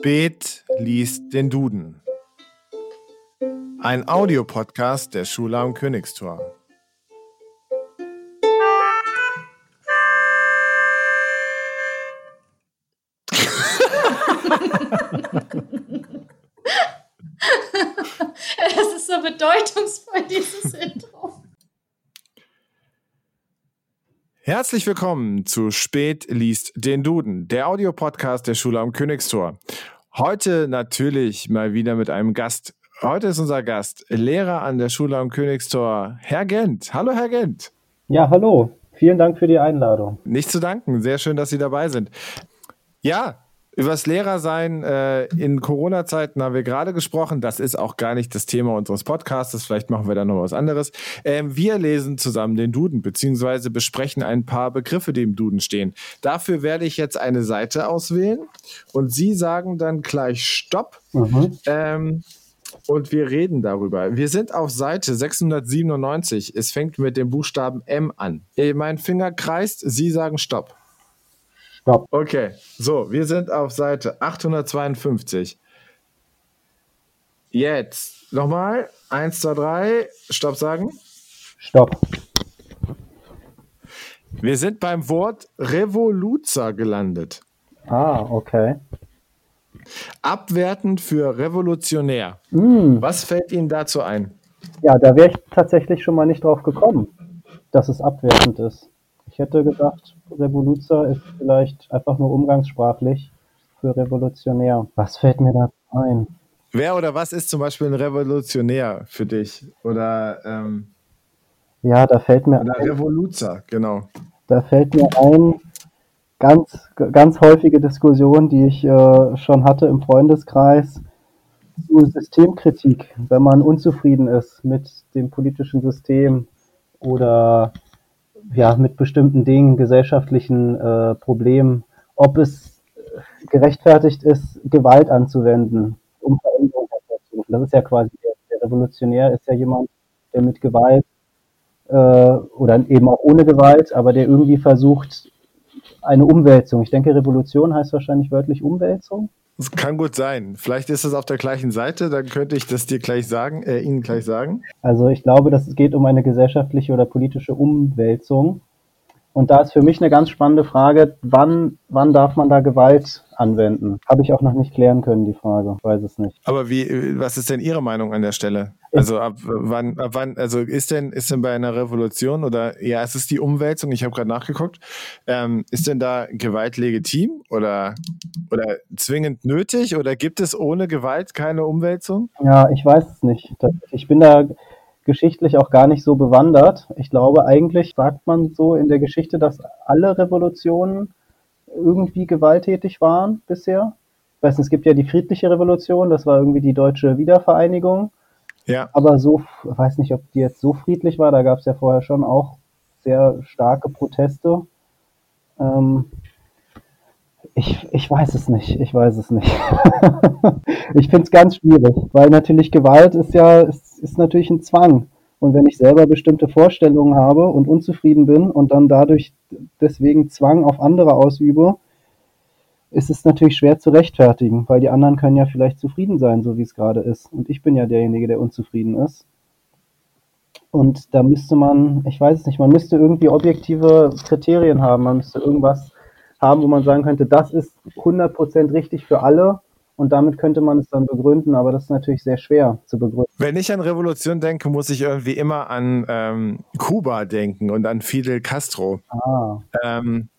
Spät liest den Duden. Ein Audiopodcast der Schule am Königstor. Es ist so bedeutungsvoll, Herzlich willkommen zu Spät liest den Duden, der Audiopodcast der Schule am Königstor. Heute natürlich mal wieder mit einem Gast. Heute ist unser Gast Lehrer an der Schule am Königstor, Herr Gent. Hallo, Herr Gent. Ja, hallo. Vielen Dank für die Einladung. Nicht zu danken. Sehr schön, dass Sie dabei sind. Ja, Übers Lehrersein äh, in Corona-Zeiten haben wir gerade gesprochen. Das ist auch gar nicht das Thema unseres Podcasts. Vielleicht machen wir da noch was anderes. Ähm, wir lesen zusammen den Duden, beziehungsweise besprechen ein paar Begriffe, die im Duden stehen. Dafür werde ich jetzt eine Seite auswählen und Sie sagen dann gleich Stopp. Mhm. Ähm, und wir reden darüber. Wir sind auf Seite 697. Es fängt mit dem Buchstaben M an. Äh, Mein Finger kreist, Sie sagen Stopp. Stopp. Okay, so, wir sind auf Seite 852. Jetzt nochmal. Eins, zwei, drei. Stopp sagen. Stopp. Wir sind beim Wort Revoluzer gelandet. Ah, okay. Abwertend für revolutionär. Hm. Was fällt Ihnen dazu ein? Ja, da wäre ich tatsächlich schon mal nicht drauf gekommen, dass es abwertend ist. Ich hätte gedacht, Revoluzer ist vielleicht einfach nur umgangssprachlich für revolutionär. Was fällt mir da ein? Wer oder was ist zum Beispiel ein Revolutionär für dich? Oder, ähm, Ja, da fällt mir oder ein, Revoluzer, genau. da fällt mir ein, ganz, ganz häufige Diskussion, die ich äh, schon hatte im Freundeskreis, zu Systemkritik, wenn man unzufrieden ist mit dem politischen System oder ja, mit bestimmten Dingen, gesellschaftlichen äh, Problemen, ob es gerechtfertigt ist, Gewalt anzuwenden, um Veränderung hervorzurufen. Das ist ja quasi der, der Revolutionär ist ja jemand, der mit Gewalt äh, oder eben auch ohne Gewalt, aber der irgendwie versucht, eine Umwälzung. Ich denke, Revolution heißt wahrscheinlich wörtlich Umwälzung. Das kann gut sein. Vielleicht ist es auf der gleichen Seite, dann könnte ich das dir gleich sagen, äh, Ihnen gleich sagen. Also ich glaube, dass es geht um eine gesellschaftliche oder politische Umwälzung. Und da ist für mich eine ganz spannende Frage, wann, wann darf man da Gewalt anwenden? Habe ich auch noch nicht klären können, die Frage. Ich weiß es nicht. Aber wie, was ist denn Ihre Meinung an der Stelle? Also ab wann, ab wann, also ist denn, ist denn bei einer Revolution oder ja, es ist die Umwälzung, ich habe gerade nachgeguckt, ähm, ist denn da Gewalt legitim oder, oder zwingend nötig oder gibt es ohne Gewalt keine Umwälzung? Ja, ich weiß es nicht. Ich bin da geschichtlich auch gar nicht so bewandert. Ich glaube, eigentlich sagt man so in der Geschichte, dass alle Revolutionen irgendwie gewalttätig waren bisher. Ich weiß nicht, es gibt ja die friedliche Revolution, das war irgendwie die deutsche Wiedervereinigung. Ja. Aber so, weiß nicht, ob die jetzt so friedlich war, da gab es ja vorher schon auch sehr starke Proteste. Ähm, ich, ich weiß es nicht, ich weiß es nicht. ich finde es ganz schwierig, weil natürlich Gewalt ist ja, ist, ist natürlich ein Zwang. Und wenn ich selber bestimmte Vorstellungen habe und unzufrieden bin und dann dadurch deswegen Zwang auf andere ausübe, ist es natürlich schwer zu rechtfertigen, weil die anderen können ja vielleicht zufrieden sein, so wie es gerade ist. Und ich bin ja derjenige, der unzufrieden ist. Und da müsste man, ich weiß es nicht, man müsste irgendwie objektive Kriterien haben. Man müsste irgendwas haben, wo man sagen könnte, das ist 100% richtig für alle. Und damit könnte man es dann begründen, aber das ist natürlich sehr schwer zu begründen. Wenn ich an Revolution denke, muss ich irgendwie immer an ähm, Kuba denken und an Fidel Castro. Ah, Ähm,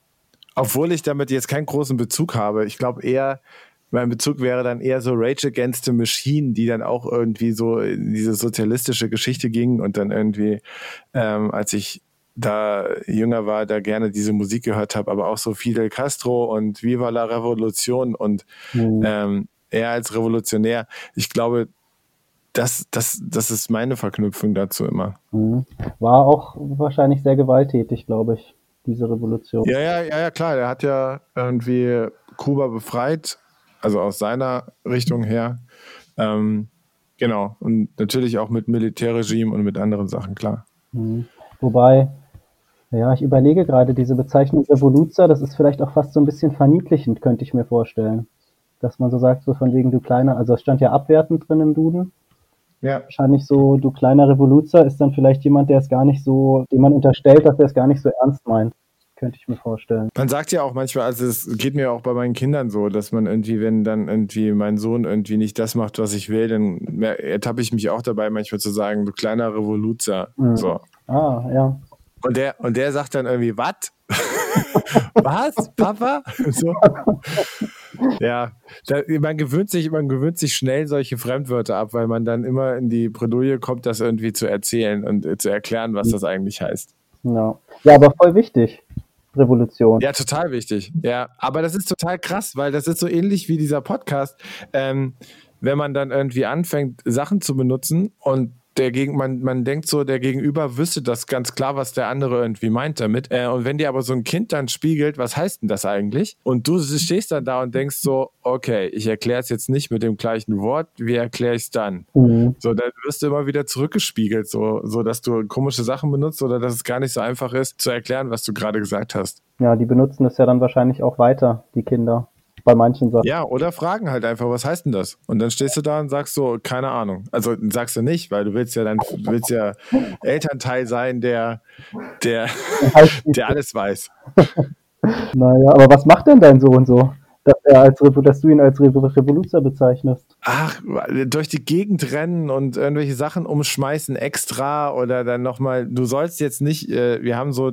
obwohl ich damit jetzt keinen großen Bezug habe. Ich glaube eher, mein Bezug wäre dann eher so Rage Against the Machine, die dann auch irgendwie so in diese sozialistische Geschichte ging und dann irgendwie, ähm, als ich da jünger war, da gerne diese Musik gehört habe, aber auch so Fidel Castro und Viva la Revolution und hm. ähm, er als Revolutionär. Ich glaube, das, das, das ist meine Verknüpfung dazu immer. hm. war auch wahrscheinlich sehr gewalttätig, glaube ich, diese Revolution. Ja, ja, ja, ja, klar. Der hat ja irgendwie Kuba befreit, also aus seiner Richtung her. Ähm, genau. Und natürlich auch mit Militärregime und mit anderen Sachen, klar. Mhm. Wobei, ja, ich überlege gerade, diese Bezeichnung Revoluzer, das ist vielleicht auch fast so ein bisschen verniedlichend, könnte ich mir vorstellen. dass man so sagt, so von wegen du kleiner, also es stand ja abwertend drin im Duden. Ja. Wahrscheinlich so, du kleiner Revoluzer ist dann vielleicht jemand, der es gar nicht so, dem man unterstellt, dass er es gar nicht so ernst meint. Könnte ich mir vorstellen. Man sagt ja auch manchmal, also es geht mir auch bei meinen Kindern so, dass man irgendwie, wenn dann irgendwie mein Sohn irgendwie nicht das macht, was ich will, dann ertappe ich mich auch dabei, manchmal zu sagen, du kleiner Revoluzer. Mhm. So. Ah, ja. Und der, und der sagt dann irgendwie, was? was, Papa? So. Ja, da, man, gewöhnt sich, man gewöhnt sich schnell solche Fremdwörter ab, weil man dann immer in die Bredouille kommt, das irgendwie zu erzählen und äh, zu erklären, was das eigentlich heißt. Ja. ja, aber voll wichtig. Revolution. Ja, total wichtig. Ja, aber das ist total krass, weil das ist so ähnlich wie dieser Podcast. Ähm, wenn man dann irgendwie anfängt, Sachen zu benutzen und der gegen, man, man denkt so, der Gegenüber wüsste das ganz klar, was der andere irgendwie meint damit. Äh, und wenn dir aber so ein Kind dann spiegelt, was heißt denn das eigentlich? Und du stehst dann da und denkst so, okay, ich erkläre es jetzt nicht mit dem gleichen Wort, wie erkläre ich es dann? Mhm. So, dann wirst du immer wieder zurückgespiegelt, so, so dass du komische Sachen benutzt oder dass es gar nicht so einfach ist, zu erklären, was du gerade gesagt hast. Ja, die benutzen das ja dann wahrscheinlich auch weiter, die Kinder bei manchen Sachen. Ja, oder fragen halt einfach, was heißt denn das? Und dann stehst du da und sagst so, keine Ahnung. Also sagst du nicht, weil du willst ja dann, du willst ja Elternteil sein, der, der, der alles weiß. Naja, aber was macht denn dein Sohn so? Dass, er als, dass du ihn als Revoluzer bezeichnest. Ach, durch die Gegend rennen und irgendwelche Sachen umschmeißen extra oder dann nochmal, du sollst jetzt nicht, äh, wir haben so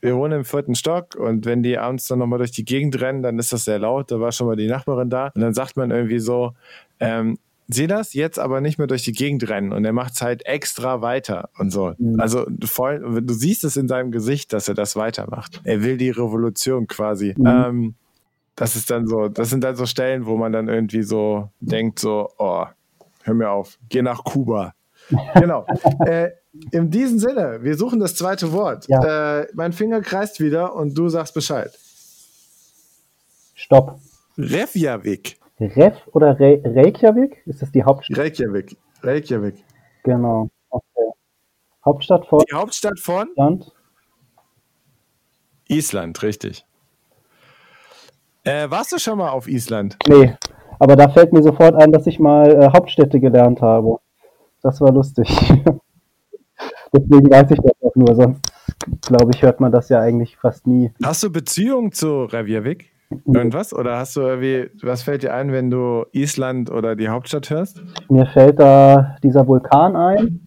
wir wohnen im vierten Stock und wenn die abends dann nochmal durch die Gegend rennen, dann ist das sehr laut. Da war schon mal die Nachbarin da. Und dann sagt man irgendwie so, ähm, sieh das, jetzt aber nicht mehr durch die Gegend rennen. Und er macht es halt extra weiter und so. Mhm. Also voll, du siehst es in seinem Gesicht, dass er das weitermacht. Er will die Revolution quasi. Mhm. Ähm, das ist dann so, das sind dann so Stellen, wo man dann irgendwie so denkt, so, oh, hör mir auf, geh nach Kuba. genau. äh, in diesem Sinne, wir suchen das zweite Wort. Ja. Äh, mein Finger kreist wieder und du sagst Bescheid. Stopp. Reykjavik. Rev oder Re Reykjavik? Ist das die Hauptstadt? Reykjavik. Reykjavik. Genau. Okay. Hauptstadt von Die Hauptstadt von Land? Island, richtig. Äh, warst du schon mal auf Island? Nee. Aber da fällt mir sofort ein, dass ich mal äh, Hauptstädte gelernt habe. Das war lustig. Deswegen weiß ich das auch nur, sonst glaube ich, hört man das ja eigentlich fast nie. Hast du Beziehung zu Reykjavik? Irgendwas? Oder hast du irgendwie, was fällt dir ein, wenn du Island oder die Hauptstadt hörst? Mir fällt da dieser Vulkan ein,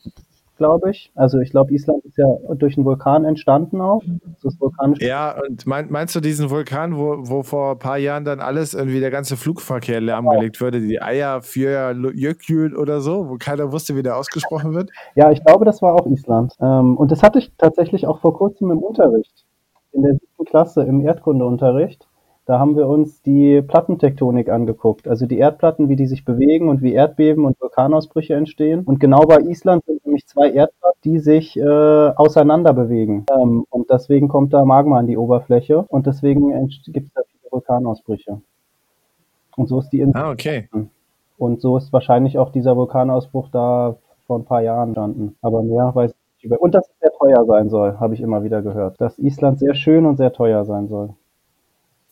glaube ich. Also ich glaube, Island ist ja durch einen Vulkan entstanden auch. Das vulkanisch. Ja, und mein, meinst du diesen Vulkan, wo, wo vor ein paar Jahren dann alles irgendwie der ganze Flugverkehr lahmgelegt wurde, die Eier für Jökül oder so, wo keiner wusste, wie der ausgesprochen wird? Ja, ich glaube, das war auch Island. Ähm, und das hatte ich tatsächlich auch vor kurzem im Unterricht. In der siebten Klasse im Erdkundeunterricht. Da haben wir uns die Plattentektonik angeguckt, also die Erdplatten, wie die sich bewegen und wie Erdbeben und Vulkanausbrüche entstehen. Und genau bei Island sind nämlich zwei Erdplatten, die sich äh, auseinander bewegen. Ähm, und deswegen kommt da Magma an die Oberfläche und deswegen gibt es da viele Vulkanausbrüche. Und so ist die Insel. Ah, okay. Und so ist wahrscheinlich auch dieser Vulkanausbruch da vor ein paar Jahren entstanden. Aber mehr weiß ich nicht. Und dass es sehr teuer sein soll, habe ich immer wieder gehört. Dass Island sehr schön und sehr teuer sein soll.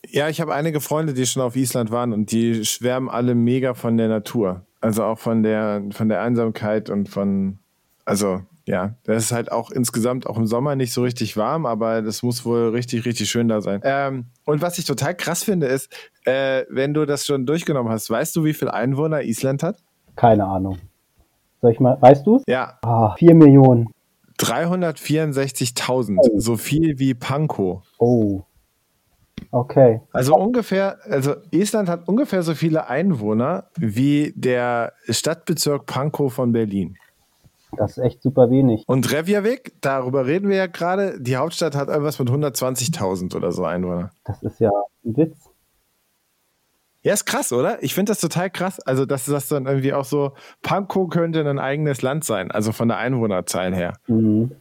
Ja, ich habe einige Freunde, die schon auf Island waren und die schwärmen alle mega von der Natur. Also auch von der, von der Einsamkeit und von, also ja, das ist halt auch insgesamt auch im Sommer nicht so richtig warm, aber das muss wohl richtig, richtig schön da sein. Ähm, und was ich total krass finde, ist, äh, wenn du das schon durchgenommen hast, weißt du, wie viele Einwohner Island hat? Keine Ahnung. Soll ich mal, weißt du es? Ja. Ah, vier Millionen. 364.000, oh. so viel wie Pankow. Oh. Okay. Also ungefähr, also Island hat ungefähr so viele Einwohner wie der Stadtbezirk Pankow von Berlin. Das ist echt super wenig. Und Reykjavik, darüber reden wir ja gerade, die Hauptstadt hat irgendwas mit 120.000 oder so Einwohner. Das ist ja ein Witz. Ja, ist krass, oder? Ich finde das total krass. Also, dass das dann irgendwie auch so, Pankow könnte ein eigenes Land sein, also von der Einwohnerzahl her. Mhm.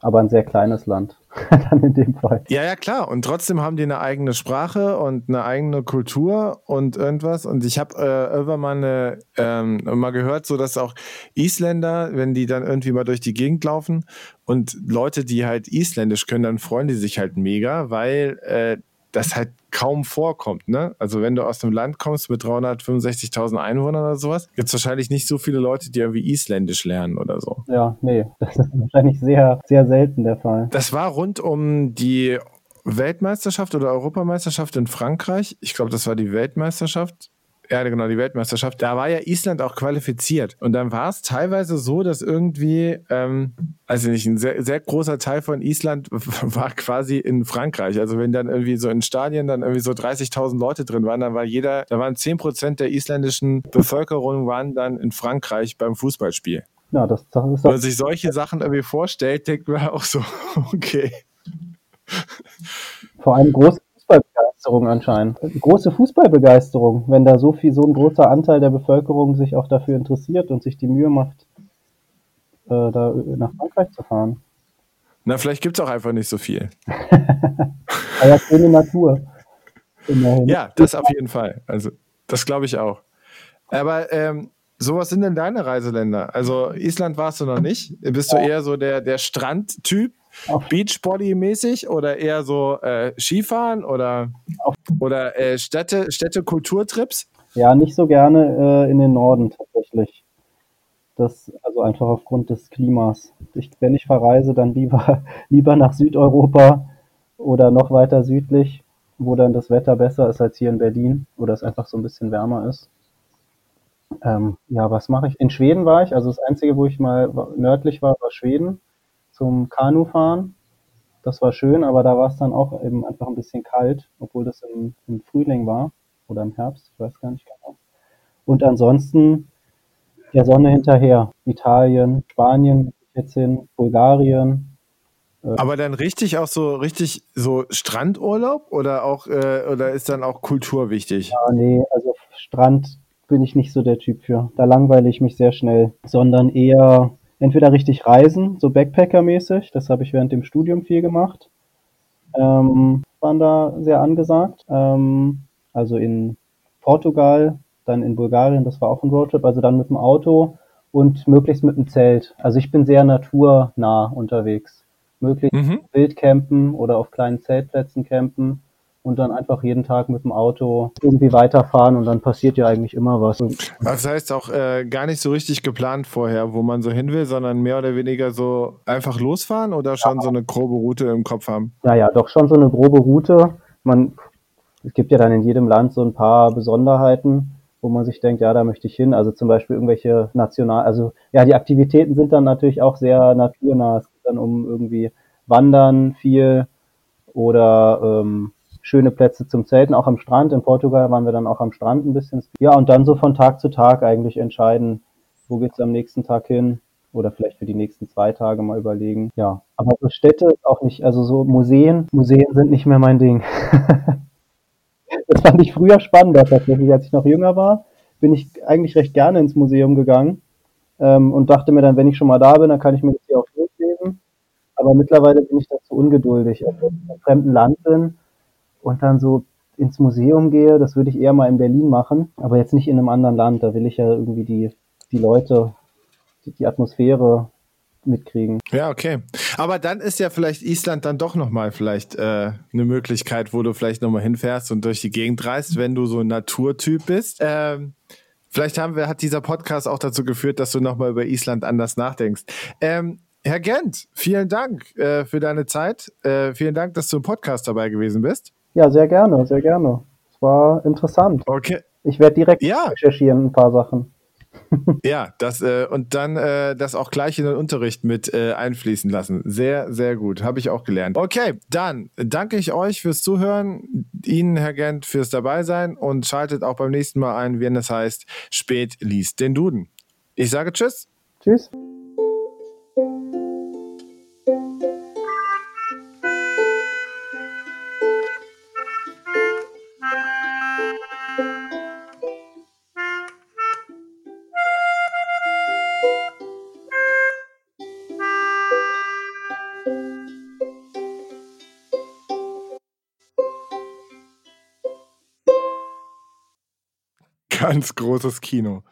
Aber ein sehr kleines Land, dann in dem Fall. Ja, ja, klar. Und trotzdem haben die eine eigene Sprache und eine eigene Kultur und irgendwas. Und ich habe äh, irgendwann mal, eine, ähm, mal gehört, so dass auch Isländer, wenn die dann irgendwie mal durch die Gegend laufen und Leute, die halt Isländisch können, dann freuen die sich halt mega, weil äh, das halt kaum vorkommt. Ne? Also wenn du aus einem Land kommst mit 365.000 Einwohnern oder sowas, gibt es wahrscheinlich nicht so viele Leute, die irgendwie Isländisch lernen oder so. Ja, nee, das ist wahrscheinlich sehr, sehr selten der Fall. Das war rund um die Weltmeisterschaft oder Europameisterschaft in Frankreich. Ich glaube, das war die Weltmeisterschaft ja, genau, die Weltmeisterschaft, da war ja Island auch qualifiziert. Und dann war es teilweise so, dass irgendwie, ähm, also nicht, ein sehr, sehr großer Teil von Island war quasi in Frankreich. Also wenn dann irgendwie so in Stadien dann irgendwie so 30.000 Leute drin waren, dann war jeder, da waren 10 Prozent der isländischen Bevölkerung waren dann in Frankreich beim Fußballspiel. Ja, das, das ist Wenn man sich solche Sachen irgendwie vorstellt, denkt man auch so, okay. Vor allem große Fußballbegeisterung anscheinend. Große Fußballbegeisterung, wenn da so viel, so ein großer Anteil der Bevölkerung sich auch dafür interessiert und sich die Mühe macht, äh, da nach Frankreich zu fahren. Na, vielleicht gibt es auch einfach nicht so viel. Aber ja, schöne Natur. Immerhin. Ja, das auf jeden Fall. Also, das glaube ich auch. Aber ähm, so, was sind denn deine Reiseländer? Also, Island warst du noch nicht. Bist du eher so der, der Strandtyp? Beachbody-mäßig oder eher so äh, Skifahren oder, oder äh, Städte, Städte-Kulturtrips? Ja, nicht so gerne äh, in den Norden tatsächlich. Das, also einfach aufgrund des Klimas. Ich, wenn ich verreise, dann lieber, lieber nach Südeuropa oder noch weiter südlich, wo dann das Wetter besser ist als hier in Berlin, wo es einfach so ein bisschen wärmer ist. Ähm, ja, was mache ich? In Schweden war ich, also das Einzige, wo ich mal nördlich war, war Schweden zum Kanufahren. Das war schön, aber da war es dann auch eben einfach ein bisschen kalt, obwohl das im, im Frühling war oder im Herbst, ich weiß gar nicht genau. Und ansonsten der Sonne hinterher. Italien, Spanien jetzt hin, Bulgarien. Äh, aber dann richtig auch so richtig so Strandurlaub oder auch äh, oder ist dann auch Kultur wichtig? Ja, nee, also Strand bin ich nicht so der Typ für. Da langweile ich mich sehr schnell, sondern eher entweder richtig reisen, so Backpacker-mäßig, das habe ich während dem Studium viel gemacht, ähm, waren da sehr angesagt. Ähm, also in Portugal, dann in Bulgarien, das war auch ein Roadtrip, also dann mit dem Auto und möglichst mit dem Zelt. Also ich bin sehr naturnah unterwegs. Möglichst mhm. wild campen oder auf kleinen Zeltplätzen campen und dann einfach jeden Tag mit dem Auto irgendwie weiterfahren und dann passiert ja eigentlich immer was. Das heißt auch äh, gar nicht so richtig geplant vorher, wo man so hin will, sondern mehr oder weniger so einfach losfahren oder schon ja. so eine grobe Route im Kopf haben? Ja, ja, doch schon so eine grobe Route. Man, es gibt ja dann in jedem Land so ein paar Besonderheiten wo man sich denkt, ja, da möchte ich hin. Also zum Beispiel irgendwelche national, also ja, die Aktivitäten sind dann natürlich auch sehr naturnah. Es geht dann um irgendwie Wandern viel oder ähm, schöne Plätze zum Zelten, auch am Strand. In Portugal waren wir dann auch am Strand ein bisschen. Ja, und dann so von Tag zu Tag eigentlich entscheiden, wo geht's am nächsten Tag hin oder vielleicht für die nächsten zwei Tage mal überlegen. Ja, aber so Städte auch nicht, also so Museen, Museen sind nicht mehr mein Ding. das fand ich früher spannender tatsächlich, als ich noch jünger war, bin ich eigentlich recht gerne ins Museum gegangen ähm, und dachte mir dann, wenn ich schon mal da bin, dann kann ich mir das hier auch durchlesen. Aber mittlerweile bin ich dazu ungeduldig. Also, wenn ich in einem fremden Land bin, und dann so ins Museum gehe, das würde ich eher mal in Berlin machen, aber jetzt nicht in einem anderen Land. Da will ich ja irgendwie die, die Leute, die, die Atmosphäre mitkriegen. Ja, okay. Aber dann ist ja vielleicht Island dann doch nochmal vielleicht äh, eine Möglichkeit, wo du vielleicht nochmal hinfährst und durch die Gegend reist, wenn du so ein Naturtyp bist. Ähm, vielleicht haben wir, hat dieser Podcast auch dazu geführt, dass du nochmal über Island anders nachdenkst. Ähm, Herr Gent, vielen Dank äh, für deine Zeit. Äh, vielen Dank, dass du im Podcast dabei gewesen bist. Ja, sehr gerne, sehr gerne. Es war interessant. Okay. Ich werde direkt ja. recherchieren, ein paar Sachen. ja, das äh, und dann äh, das auch gleich in den Unterricht mit äh, einfließen lassen. Sehr, sehr gut. Habe ich auch gelernt. Okay, dann danke ich euch fürs Zuhören, Ihnen, Herr Gent, fürs Dabeisein und schaltet auch beim nächsten Mal ein, wenn es heißt, spät liest den Duden. Ich sage Tschüss. Tschüss. Ganz großes Kino.